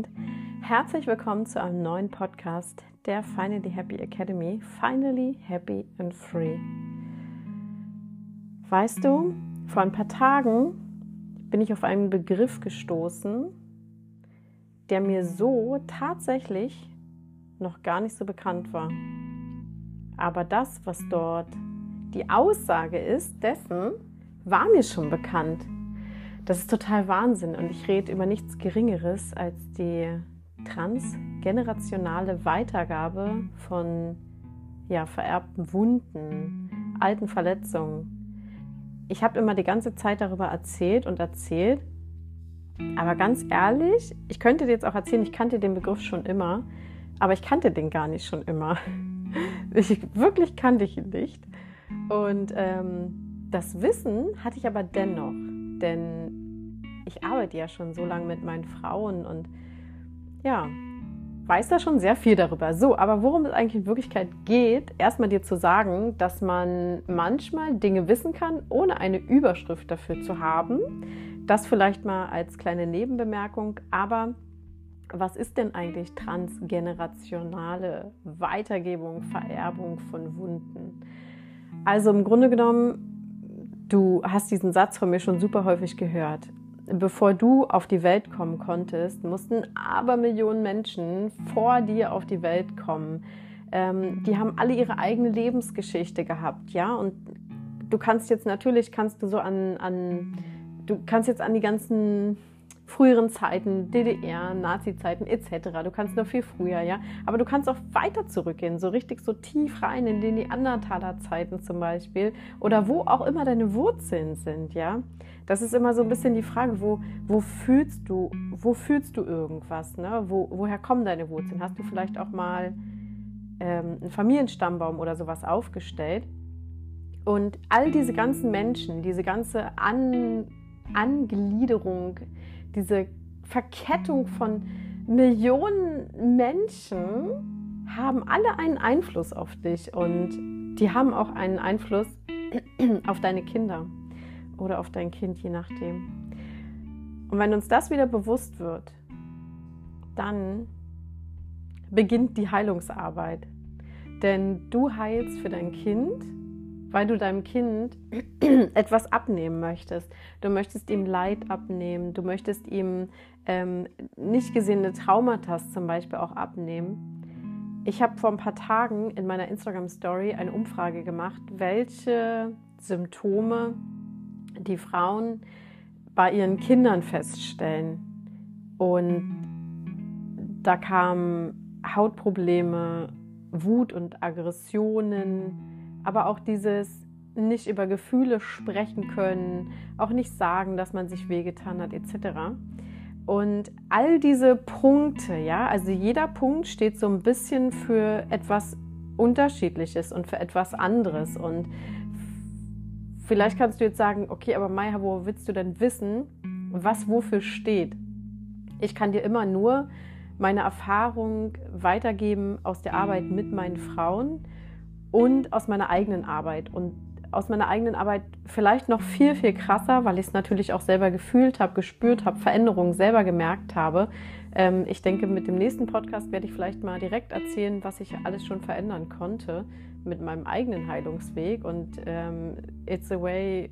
und herzlich willkommen zu einem neuen Podcast der Finally Happy Academy. Finally Happy and Free. Weißt du, vor ein paar Tagen bin ich auf einen Begriff gestoßen, der mir so tatsächlich noch gar nicht so bekannt war. Aber das, was dort die Aussage ist, dessen war mir schon bekannt. Das ist total Wahnsinn und ich rede über nichts Geringeres als die transgenerationale Weitergabe von ja, vererbten Wunden, alten Verletzungen. Ich habe immer die ganze Zeit darüber erzählt und erzählt, aber ganz ehrlich, ich könnte dir jetzt auch erzählen, ich kannte den Begriff schon immer, aber ich kannte den gar nicht schon immer. Ich, wirklich kannte ich ihn nicht. Und ähm, das Wissen hatte ich aber dennoch, denn ich arbeite ja schon so lange mit meinen Frauen und ja, weiß da schon sehr viel darüber. So, aber worum es eigentlich in Wirklichkeit geht, erstmal dir zu sagen, dass man manchmal Dinge wissen kann, ohne eine Überschrift dafür zu haben. Das vielleicht mal als kleine Nebenbemerkung, aber was ist denn eigentlich transgenerationale Weitergebung, Vererbung von Wunden? Also im Grunde genommen, du hast diesen Satz von mir schon super häufig gehört. Bevor du auf die Welt kommen konntest, mussten aber Millionen Menschen vor dir auf die Welt kommen. Ähm, die haben alle ihre eigene Lebensgeschichte gehabt, ja. Und du kannst jetzt natürlich, kannst du so an, an du kannst jetzt an die ganzen früheren Zeiten, DDR, Nazi-Zeiten etc. Du kannst noch viel früher, ja. Aber du kannst auch weiter zurückgehen, so richtig so tief rein in die Neandertaler-Zeiten zum Beispiel oder wo auch immer deine Wurzeln sind, ja. Das ist immer so ein bisschen die Frage, wo, wo fühlst du, wo fühlst du irgendwas, ne? Wo, woher kommen deine Wurzeln? Hast du vielleicht auch mal ähm, einen Familienstammbaum oder sowas aufgestellt? Und all diese ganzen Menschen, diese ganze An Angliederung, diese Verkettung von Millionen Menschen haben alle einen Einfluss auf dich und die haben auch einen Einfluss auf deine Kinder oder auf dein Kind, je nachdem. Und wenn uns das wieder bewusst wird, dann beginnt die Heilungsarbeit. Denn du heilst für dein Kind weil du deinem Kind etwas abnehmen möchtest. Du möchtest ihm Leid abnehmen, du möchtest ihm ähm, nicht gesehene Traumata zum Beispiel auch abnehmen. Ich habe vor ein paar Tagen in meiner Instagram-Story eine Umfrage gemacht, welche Symptome die Frauen bei ihren Kindern feststellen. Und da kamen Hautprobleme, Wut und Aggressionen, aber auch dieses nicht über Gefühle sprechen können, auch nicht sagen, dass man sich wehgetan hat, etc. Und all diese Punkte, ja, also jeder Punkt steht so ein bisschen für etwas Unterschiedliches und für etwas anderes. Und vielleicht kannst du jetzt sagen, okay, aber Maya, wo willst du denn wissen, was wofür steht? Ich kann dir immer nur meine Erfahrung weitergeben aus der Arbeit mit meinen Frauen und aus meiner eigenen Arbeit. Und aus meiner eigenen Arbeit vielleicht noch viel, viel krasser, weil ich es natürlich auch selber gefühlt habe, gespürt habe, Veränderungen selber gemerkt habe. Ähm, ich denke, mit dem nächsten Podcast werde ich vielleicht mal direkt erzählen, was ich alles schon verändern konnte mit meinem eigenen Heilungsweg. Und ähm, it's a way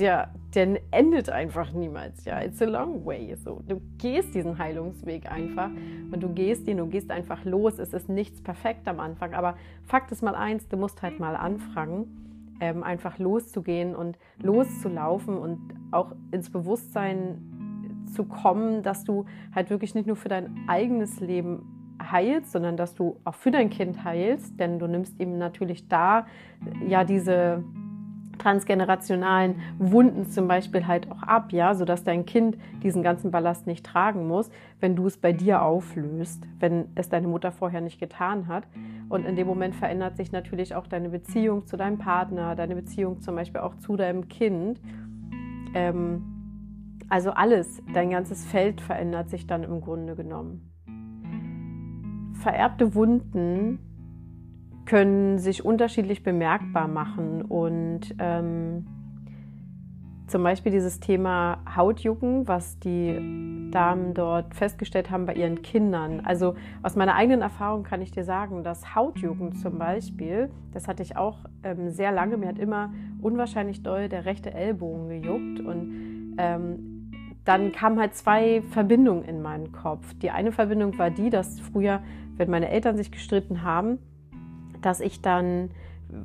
der, der endet einfach niemals. Ja, it's a long way. So, du gehst diesen Heilungsweg einfach und du gehst ihn, du gehst einfach los. Es ist nichts perfekt am Anfang, aber Fakt ist mal eins: Du musst halt mal anfangen, ähm, einfach loszugehen und loszulaufen und auch ins Bewusstsein zu kommen, dass du halt wirklich nicht nur für dein eigenes Leben heilst, sondern dass du auch für dein Kind heilst, denn du nimmst ihm natürlich da ja diese transgenerationalen Wunden zum Beispiel halt auch ab, ja, sodass dein Kind diesen ganzen Ballast nicht tragen muss, wenn du es bei dir auflöst, wenn es deine Mutter vorher nicht getan hat. Und in dem Moment verändert sich natürlich auch deine Beziehung zu deinem Partner, deine Beziehung zum Beispiel auch zu deinem Kind. Ähm, also alles, dein ganzes Feld verändert sich dann im Grunde genommen. Vererbte Wunden können sich unterschiedlich bemerkbar machen. Und ähm, zum Beispiel dieses Thema Hautjucken, was die Damen dort festgestellt haben bei ihren Kindern. Also aus meiner eigenen Erfahrung kann ich dir sagen, dass Hautjucken zum Beispiel, das hatte ich auch ähm, sehr lange, mir hat immer unwahrscheinlich doll der rechte Ellbogen gejuckt und ähm, dann kamen halt zwei Verbindungen in meinen Kopf. Die eine Verbindung war die, dass früher, wenn meine Eltern sich gestritten haben, dass ich dann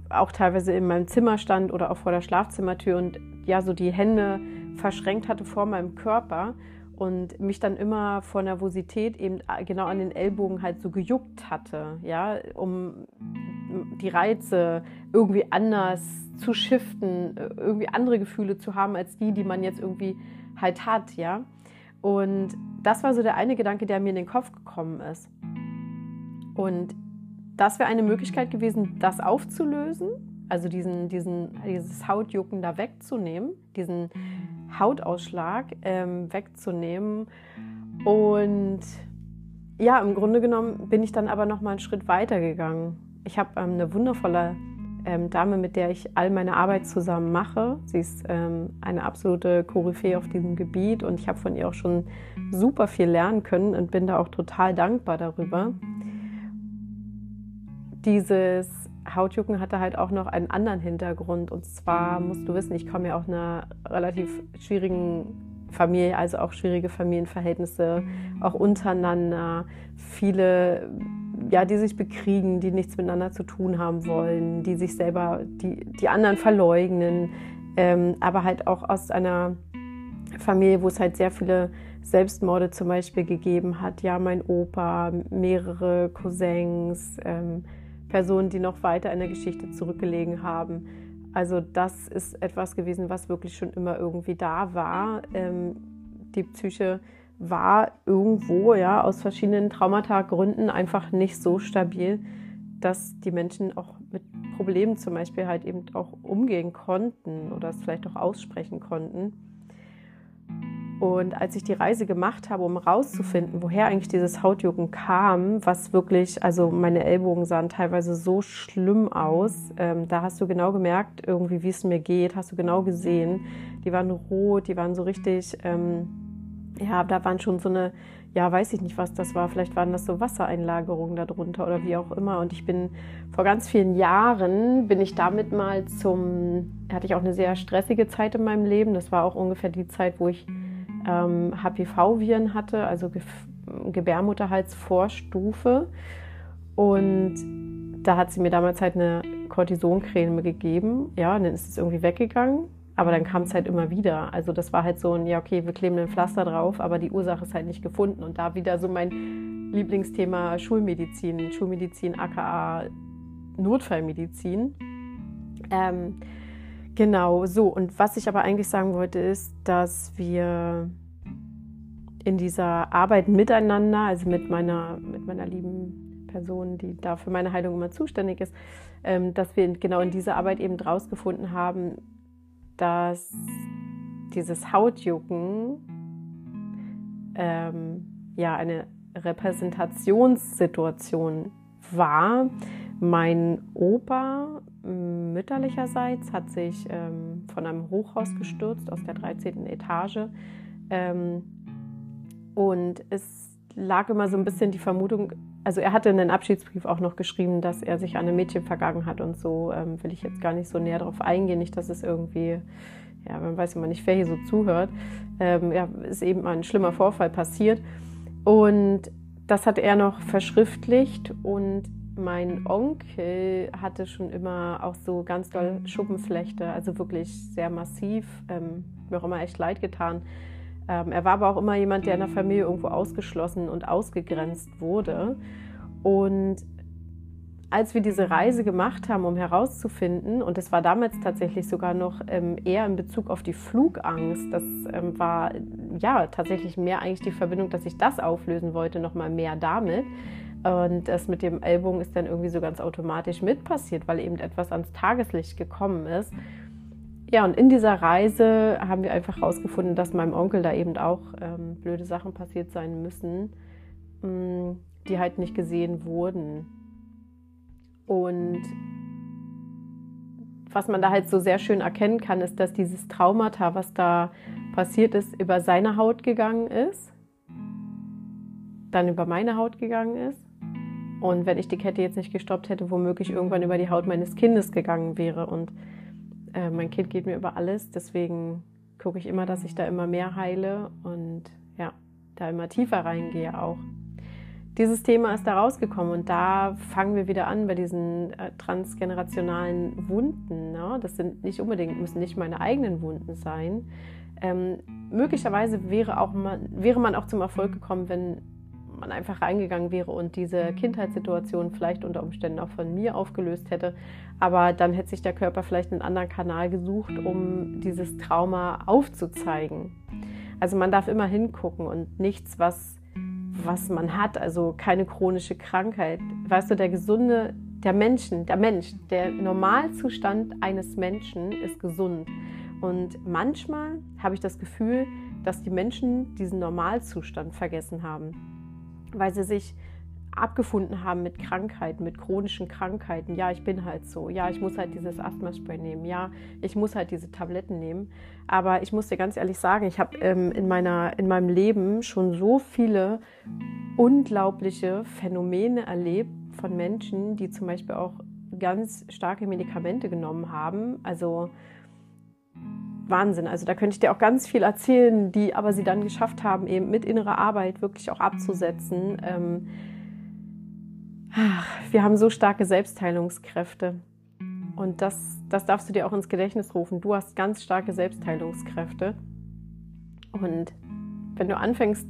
auch teilweise in meinem Zimmer stand oder auch vor der Schlafzimmertür und ja so die Hände verschränkt hatte vor meinem Körper und mich dann immer vor Nervosität eben genau an den Ellbogen halt so gejuckt hatte, ja, um die Reize irgendwie anders zu shiften, irgendwie andere Gefühle zu haben als die, die man jetzt irgendwie halt hat, ja. Und das war so der eine Gedanke, der mir in den Kopf gekommen ist. Und das wäre eine Möglichkeit gewesen, das aufzulösen, also diesen, diesen, dieses Hautjucken da wegzunehmen, diesen Hautausschlag ähm, wegzunehmen. Und ja, im Grunde genommen bin ich dann aber noch mal einen Schritt weiter gegangen. Ich habe ähm, eine wundervolle ähm, Dame, mit der ich all meine Arbeit zusammen mache. Sie ist ähm, eine absolute Koryphäe auf diesem Gebiet und ich habe von ihr auch schon super viel lernen können und bin da auch total dankbar darüber. Dieses Hautjucken hatte halt auch noch einen anderen Hintergrund. Und zwar musst du wissen, ich komme ja aus einer relativ schwierigen Familie, also auch schwierige Familienverhältnisse, auch untereinander. Viele, ja, die sich bekriegen, die nichts miteinander zu tun haben wollen, die sich selber, die, die anderen verleugnen. Ähm, aber halt auch aus einer Familie, wo es halt sehr viele Selbstmorde zum Beispiel gegeben hat. Ja, mein Opa, mehrere Cousins. Ähm, Personen, die noch weiter in der Geschichte zurückgelegen haben. Also das ist etwas gewesen, was wirklich schon immer irgendwie da war. Ähm, die Psyche war irgendwo ja aus verschiedenen Traumata-Gründen einfach nicht so stabil, dass die Menschen auch mit Problemen zum Beispiel halt eben auch umgehen konnten oder es vielleicht auch aussprechen konnten. Und als ich die Reise gemacht habe, um herauszufinden, woher eigentlich dieses Hautjucken kam, was wirklich, also meine Ellbogen sahen teilweise so schlimm aus, ähm, da hast du genau gemerkt, irgendwie, wie es mir geht, hast du genau gesehen. Die waren rot, die waren so richtig, ähm, ja, da waren schon so eine, ja, weiß ich nicht, was das war. Vielleicht waren das so Wassereinlagerungen darunter oder wie auch immer. Und ich bin vor ganz vielen Jahren, bin ich damit mal zum, hatte ich auch eine sehr stressige Zeit in meinem Leben. Das war auch ungefähr die Zeit, wo ich ähm, HPV-Viren hatte, also Ge Gebärmutterhalsvorstufe. Und da hat sie mir damals halt eine Cortisoncreme gegeben. Ja, und dann ist es irgendwie weggegangen. Aber dann kam es halt immer wieder. Also das war halt so ein, ja, okay, wir kleben ein Pflaster drauf, aber die Ursache ist halt nicht gefunden. Und da wieder so mein Lieblingsthema Schulmedizin, Schulmedizin aka Notfallmedizin. Ähm, Genau, so. Und was ich aber eigentlich sagen wollte, ist, dass wir in dieser Arbeit miteinander, also mit meiner, mit meiner lieben Person, die da für meine Heilung immer zuständig ist, ähm, dass wir genau in dieser Arbeit eben rausgefunden haben, dass dieses Hautjucken ähm, ja eine Repräsentationssituation war. Mein Opa mütterlicherseits hat sich ähm, von einem Hochhaus gestürzt aus der 13. Etage. Ähm, und es lag immer so ein bisschen die Vermutung, also er hatte in den Abschiedsbrief auch noch geschrieben, dass er sich an einem Mädchen vergangen hat und so ähm, will ich jetzt gar nicht so näher darauf eingehen, nicht, dass es irgendwie, ja, man weiß immer nicht, wer hier so zuhört, ähm, ja, ist eben ein schlimmer Vorfall passiert und das hat er noch verschriftlicht und mein Onkel hatte schon immer auch so ganz doll Schuppenflechte, also wirklich sehr massiv, ähm, mir auch immer echt leid getan. Ähm, er war aber auch immer jemand, der in der Familie irgendwo ausgeschlossen und ausgegrenzt wurde. Und als wir diese Reise gemacht haben, um herauszufinden, und es war damals tatsächlich sogar noch ähm, eher in Bezug auf die Flugangst, das ähm, war ja tatsächlich mehr eigentlich die Verbindung, dass ich das auflösen wollte, nochmal mehr damit, und das mit dem Ellbogen ist dann irgendwie so ganz automatisch mit passiert, weil eben etwas ans Tageslicht gekommen ist. Ja, und in dieser Reise haben wir einfach herausgefunden, dass meinem Onkel da eben auch ähm, blöde Sachen passiert sein müssen, mh, mm, die halt nicht gesehen wurden. Und was man da halt so sehr schön erkennen kann, ist, dass dieses Traumata, was da passiert ist, über seine Haut gegangen ist dann über meine Haut gegangen ist. Und wenn ich die Kette jetzt nicht gestoppt hätte, womöglich irgendwann über die Haut meines Kindes gegangen wäre. Und äh, mein Kind geht mir über alles. Deswegen gucke ich immer, dass ich da immer mehr heile und ja, da immer tiefer reingehe auch. Dieses Thema ist da rausgekommen und da fangen wir wieder an bei diesen äh, transgenerationalen Wunden. Ne? Das sind nicht unbedingt, müssen nicht meine eigenen Wunden sein. Ähm, möglicherweise wäre, auch man, wäre man auch zum Erfolg gekommen, wenn man einfach reingegangen wäre und diese Kindheitssituation vielleicht unter Umständen auch von mir aufgelöst hätte. Aber dann hätte sich der Körper vielleicht einen anderen Kanal gesucht, um dieses Trauma aufzuzeigen. Also man darf immer hingucken und nichts, was, was man hat, also keine chronische Krankheit. Weißt du, der gesunde, der Menschen, der Mensch, der Normalzustand eines Menschen ist gesund. Und manchmal habe ich das Gefühl, dass die Menschen diesen Normalzustand vergessen haben weil sie sich abgefunden haben mit Krankheiten, mit chronischen Krankheiten. Ja, ich bin halt so. Ja, ich muss halt dieses Asthma-Spray nehmen. Ja, ich muss halt diese Tabletten nehmen. Aber ich muss dir ganz ehrlich sagen, ich habe ähm, in, in meinem Leben schon so viele unglaubliche Phänomene erlebt von Menschen, die zum Beispiel auch ganz starke Medikamente genommen haben. Also Wahnsinn. Also da könnte ich dir auch ganz viel erzählen, die aber sie dann geschafft haben, eben mit innerer Arbeit wirklich auch abzusetzen. Ähm, wir haben so starke Selbstheilungskräfte. Und das, das darfst du dir auch ins Gedächtnis rufen. Du hast ganz starke Selbstheilungskräfte. Und wenn du anfängst,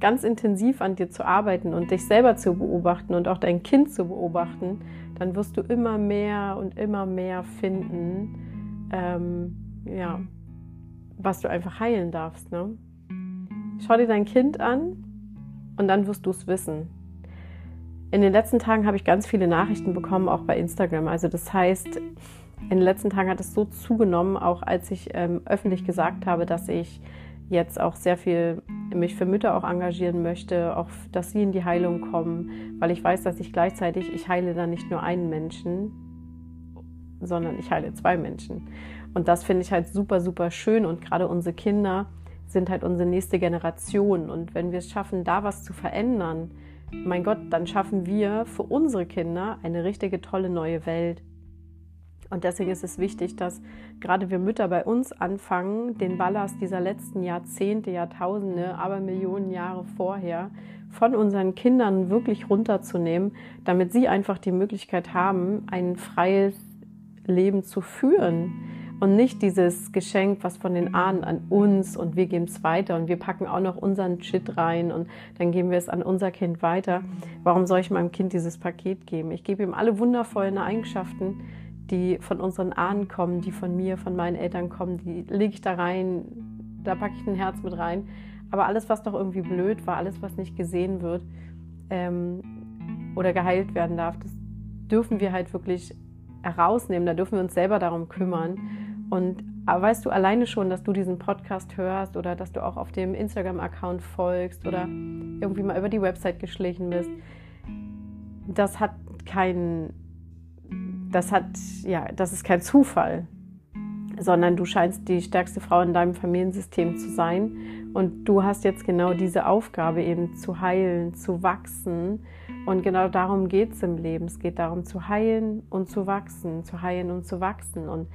ganz intensiv an dir zu arbeiten und dich selber zu beobachten und auch dein Kind zu beobachten, dann wirst du immer mehr und immer mehr finden, ähm, ja, was du einfach heilen darfst. Ne? Schau dir dein Kind an und dann wirst du es wissen. In den letzten Tagen habe ich ganz viele Nachrichten bekommen, auch bei Instagram. Also das heißt, in den letzten Tagen hat es so zugenommen, auch als ich ähm, öffentlich gesagt habe, dass ich jetzt auch sehr viel mich für Mütter auch engagieren möchte, auch dass sie in die Heilung kommen, weil ich weiß, dass ich gleichzeitig, ich heile dann nicht nur einen Menschen, sondern ich heile zwei Menschen. Und das finde ich halt super, super schön. Und gerade unsere Kinder sind halt unsere nächste Generation. Und wenn wir es schaffen, da was zu verändern, mein Gott, dann schaffen wir für unsere Kinder eine richtige tolle neue Welt. Und deswegen ist es wichtig, dass gerade wir Mütter bei uns anfangen, den Ballast dieser letzten Jahrzehnte, Jahrtausende, aber Millionen Jahre vorher von unseren Kindern wirklich runterzunehmen, damit sie einfach die Möglichkeit haben, ein freies Leben zu führen und nicht dieses Geschenk, was von den Ahnen an uns und wir geben es weiter und wir packen auch noch unseren Shit rein und dann geben wir es an unser Kind weiter. Warum soll ich meinem Kind dieses Paket geben? Ich gebe ihm alle wundervollen Eigenschaften, die von unseren Ahnen kommen, die von mir, von meinen Eltern kommen, die lege ich da rein, da packe ich ein Herz mit rein. Aber alles, was doch irgendwie blöd war, alles, was nicht gesehen wird ähm, oder geheilt werden darf, das dürfen wir halt wirklich herausnehmen. Da dürfen wir uns selber darum kümmern. Und weißt du alleine schon, dass du diesen Podcast hörst oder dass du auch auf dem Instagram-Account folgst oder irgendwie mal über die Website geschlichen bist, das hat kein, das hat, ja, das ist kein Zufall, sondern du scheinst die stärkste Frau in deinem Familiensystem zu sein. Und du hast jetzt genau diese Aufgabe eben zu heilen, zu wachsen. Und genau darum geht es im Leben. Es geht darum zu heilen und zu wachsen, zu heilen und zu wachsen. Und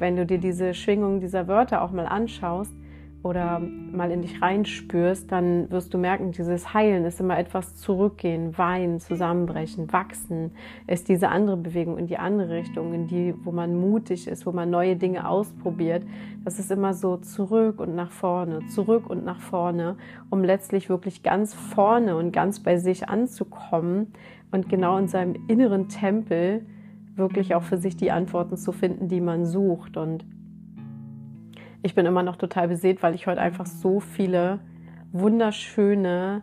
wenn du dir diese Schwingung dieser Wörter auch mal anschaust oder mal in dich reinspürst, dann wirst du merken, dieses Heilen ist immer etwas zurückgehen, weinen, zusammenbrechen, wachsen, ist diese andere Bewegung in die andere Richtung, in die, wo man mutig ist, wo man neue Dinge ausprobiert. Das ist immer so zurück und nach vorne, zurück und nach vorne, um letztlich wirklich ganz vorne und ganz bei sich anzukommen und genau in seinem inneren Tempel wirklich auch für sich die Antworten zu finden, die man sucht. Und ich bin immer noch total beseelt, weil ich heute einfach so viele wunderschöne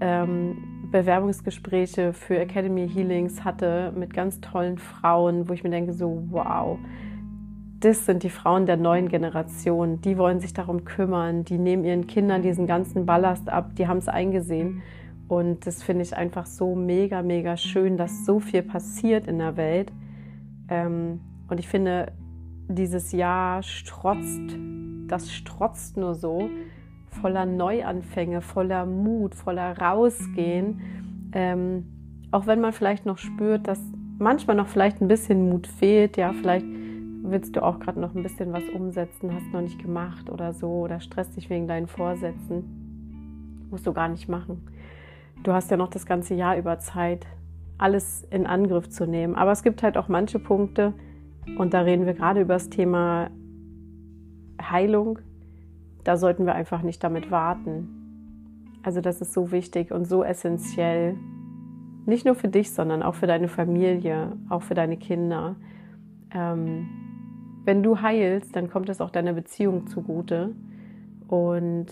ähm, Bewerbungsgespräche für Academy Healings hatte mit ganz tollen Frauen, wo ich mir denke, so wow, das sind die Frauen der neuen Generation. Die wollen sich darum kümmern, die nehmen ihren Kindern diesen ganzen Ballast ab, die haben es eingesehen. Und das finde ich einfach so mega, mega schön, dass so viel passiert in der Welt. Ähm, und ich finde, dieses Jahr strotzt, das strotzt nur so voller Neuanfänge, voller Mut, voller Rausgehen. Ähm, auch wenn man vielleicht noch spürt, dass manchmal noch vielleicht ein bisschen Mut fehlt, ja, vielleicht willst du auch gerade noch ein bisschen was umsetzen, hast noch nicht gemacht oder so oder stresst dich wegen deinen Vorsätzen. Musst du gar nicht machen. Du hast ja noch das ganze Jahr über Zeit, alles in Angriff zu nehmen. Aber es gibt halt auch manche Punkte, und da reden wir gerade über das Thema Heilung, da sollten wir einfach nicht damit warten. Also das ist so wichtig und so essentiell. Nicht nur für dich, sondern auch für deine Familie, auch für deine Kinder. Ähm, wenn du heilst, dann kommt es auch deiner Beziehung zugute. Und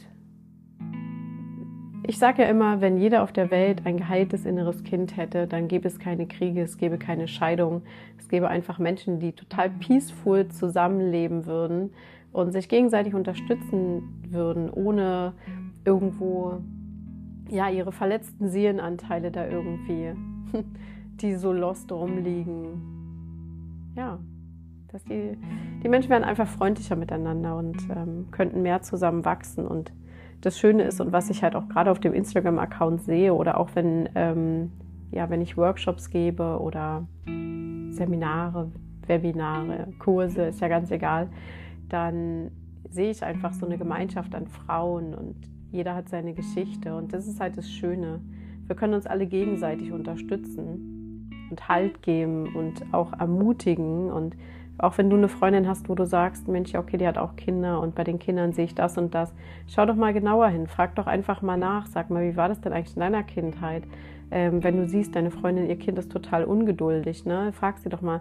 ich sage ja immer, wenn jeder auf der Welt ein geheiltes inneres Kind hätte, dann gäbe es keine Kriege, es gäbe keine Scheidung, es gäbe einfach Menschen, die total peaceful zusammenleben würden und sich gegenseitig unterstützen würden, ohne irgendwo ja ihre verletzten Seelenanteile da irgendwie, die so lost rumliegen. Ja, dass die, die Menschen wären einfach freundlicher miteinander und ähm, könnten mehr zusammen wachsen und das Schöne ist und was ich halt auch gerade auf dem Instagram-Account sehe oder auch wenn, ähm, ja, wenn ich Workshops gebe oder Seminare, Webinare, Kurse, ist ja ganz egal, dann sehe ich einfach so eine Gemeinschaft an Frauen und jeder hat seine Geschichte und das ist halt das Schöne. Wir können uns alle gegenseitig unterstützen und Halt geben und auch ermutigen und auch wenn du eine Freundin hast, wo du sagst, Mensch, okay, die hat auch Kinder und bei den Kindern sehe ich das und das, schau doch mal genauer hin, frag doch einfach mal nach, sag mal, wie war das denn eigentlich in deiner Kindheit? Ähm, wenn du siehst, deine Freundin, ihr Kind ist total ungeduldig, ne? frag sie doch mal,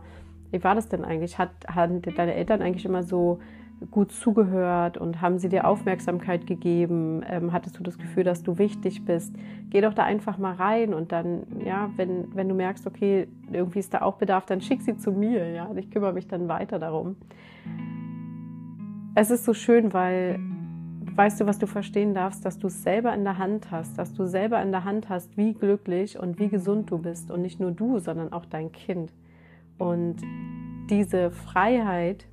wie war das denn eigentlich? Hat, hatten deine Eltern eigentlich immer so gut zugehört und haben sie dir Aufmerksamkeit gegeben? Ähm, hattest du das Gefühl, dass du wichtig bist? Geh doch da einfach mal rein und dann, ja, wenn, wenn du merkst, okay, irgendwie ist da auch Bedarf, dann schick sie zu mir, ja, und ich kümmere mich dann weiter darum. Es ist so schön, weil weißt du, was du verstehen darfst, dass du es selber in der Hand hast, dass du selber in der Hand hast, wie glücklich und wie gesund du bist und nicht nur du, sondern auch dein Kind. Und diese Freiheit,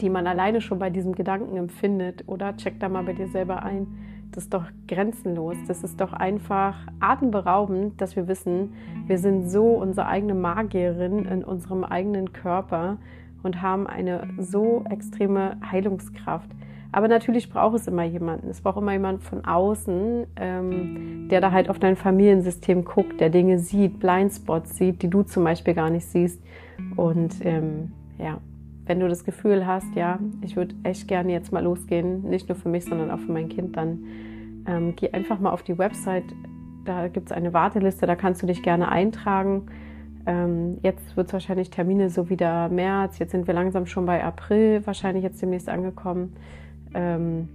die man alleine schon bei diesem Gedanken empfindet, oder check da mal bei dir selber ein, das ist doch grenzenlos. Das ist doch einfach atemberaubend, dass wir wissen, wir sind so unsere eigene Magierin in unserem eigenen Körper und haben eine so extreme Heilungskraft. Aber natürlich braucht es immer jemanden. Es braucht immer jemanden von außen, ähm, der da halt auf dein Familiensystem guckt, der Dinge sieht, Blindspots sieht, die du zum Beispiel gar nicht siehst. Und ähm, ja, wenn du das Gefühl hast, ja, ich würde echt gerne jetzt mal losgehen, nicht nur für mich, sondern auch für mein Kind, dann ähm, geh einfach mal auf die Website. Da gibt es eine Warteliste, da kannst du dich gerne eintragen. Ähm, jetzt wird es wahrscheinlich Termine so wieder März, jetzt sind wir langsam schon bei April, wahrscheinlich jetzt demnächst angekommen. Ähm,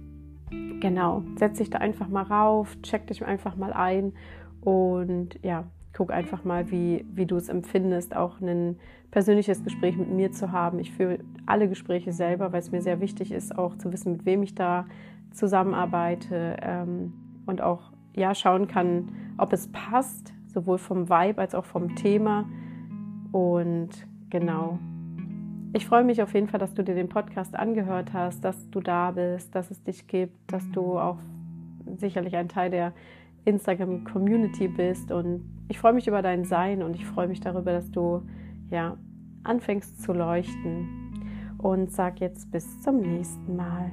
genau, setz dich da einfach mal rauf, check dich einfach mal ein und ja, guck einfach mal, wie, wie du es empfindest, auch ein persönliches Gespräch mit mir zu haben. Ich führe alle Gespräche selber, weil es mir sehr wichtig ist, auch zu wissen, mit wem ich da zusammenarbeite ähm, und auch ja, schauen kann, ob es passt, sowohl vom Vibe als auch vom Thema. Und genau. Ich freue mich auf jeden Fall, dass du dir den Podcast angehört hast, dass du da bist, dass es dich gibt, dass du auch sicherlich ein Teil der Instagram-Community bist. Und ich freue mich über dein Sein und ich freue mich darüber, dass du ja anfängst zu leuchten. Und sag jetzt bis zum nächsten Mal.